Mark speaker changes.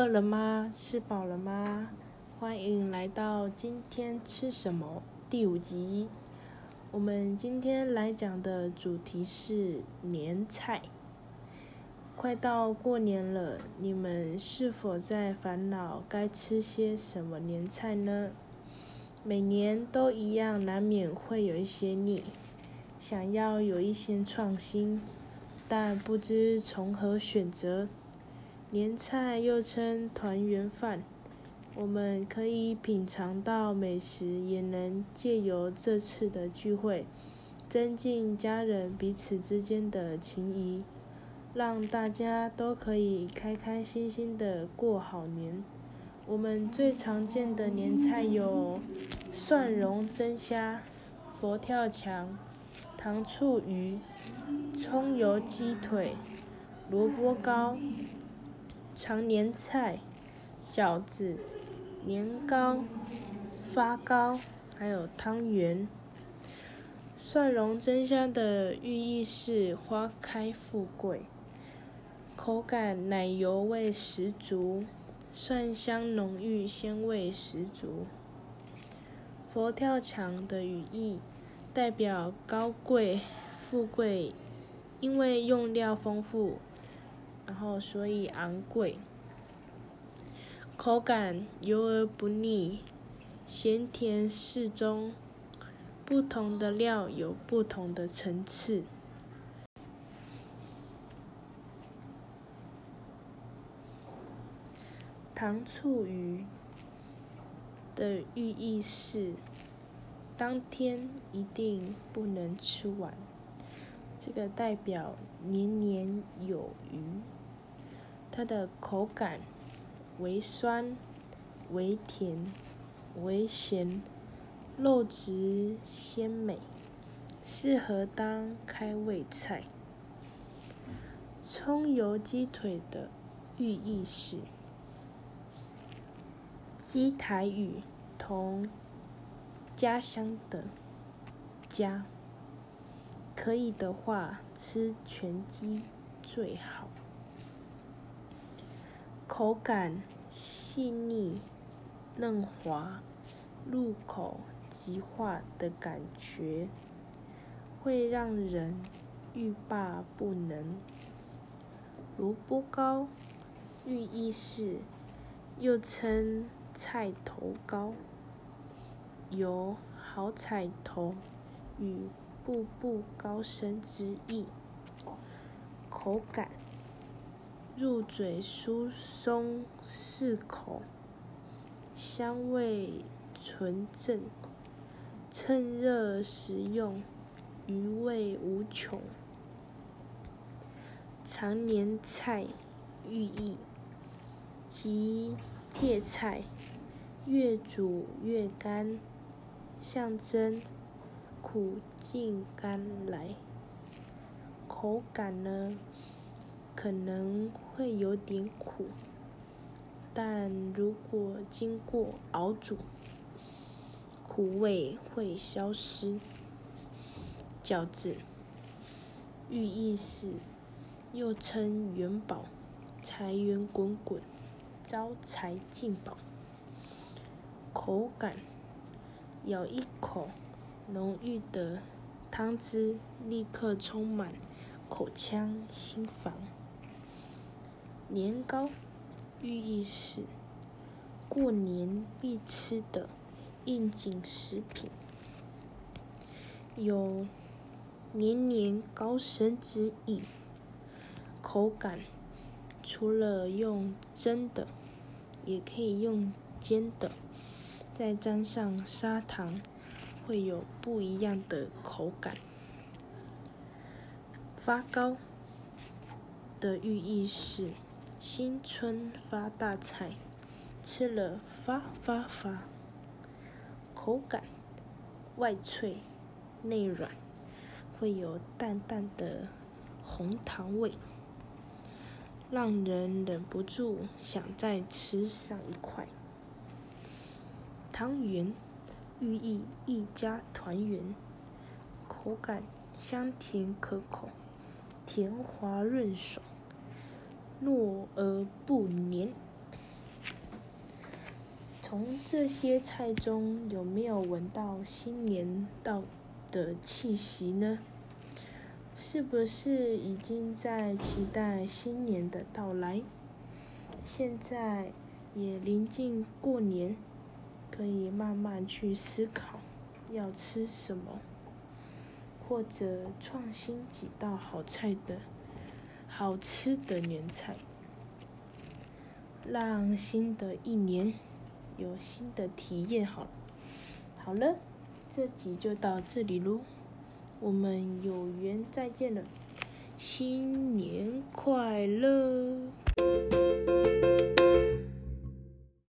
Speaker 1: 饿了吗？吃饱了吗？欢迎来到今天吃什么第五集。我们今天来讲的主题是年菜。快到过年了，你们是否在烦恼该吃些什么年菜呢？每年都一样，难免会有一些腻，想要有一些创新，但不知从何选择。年菜又称团圆饭，我们可以品尝到美食，也能借由这次的聚会，增进家人彼此之间的情谊，让大家都可以开开心心的过好年。我们最常见的年菜有蒜蓉蒸虾、佛跳墙、糖醋鱼、葱油鸡腿、萝卜糕。常年菜、饺子、年糕、发糕，还有汤圆。蒜蓉蒸虾的寓意是花开富贵，口感奶油味十足，蒜香浓郁，鲜味十足。佛跳墙的寓意代表高贵富贵，因为用料丰富。然后，所以昂贵，口感油而不腻，咸甜适中，不同的料有不同的层次。糖醋鱼的寓意是，当天一定不能吃完，这个代表年年。它的口感微酸、微甜、微咸，肉质鲜美，适合当开胃菜。葱油鸡腿的寓意是，鸡台语同家乡的家，可以的话吃全鸡最好。口感细腻、嫩滑，入口即化的感觉，会让人欲罢不能。萝卜糕寓意是，又称菜头糕，有好彩头与步步高升之意。口感。入嘴酥松适口，香味纯正，趁热食用，余味无穷。常年菜寓意，即芥菜，越煮越干，象征苦尽甘来。口感呢？可能会有点苦，但如果经过熬煮，苦味会消失。饺子，寓意是又称元宝，财源滚滚，招财进宝。口感，咬一口，浓郁的汤汁立刻充满口腔心房。年糕寓意是过年必吃的应景食品，有年年高升之意。口感除了用蒸的，也可以用煎的，再沾上砂糖，会有不一样的口感。发糕的寓意是。新春发大财，吃了发发发。口感外脆内软，会有淡淡的红糖味，让人忍不住想再吃上一块。汤圆寓意一家团圆，口感香甜可口，甜滑润爽。糯而不黏，从这些菜中有没有闻到新年到的气息呢？是不是已经在期待新年的到来？现在也临近过年，可以慢慢去思考要吃什么，或者创新几道好菜的好吃的年菜，让新的一年有新的体验。好，好了，这集就到这里喽。我们有缘再见了，新年快乐！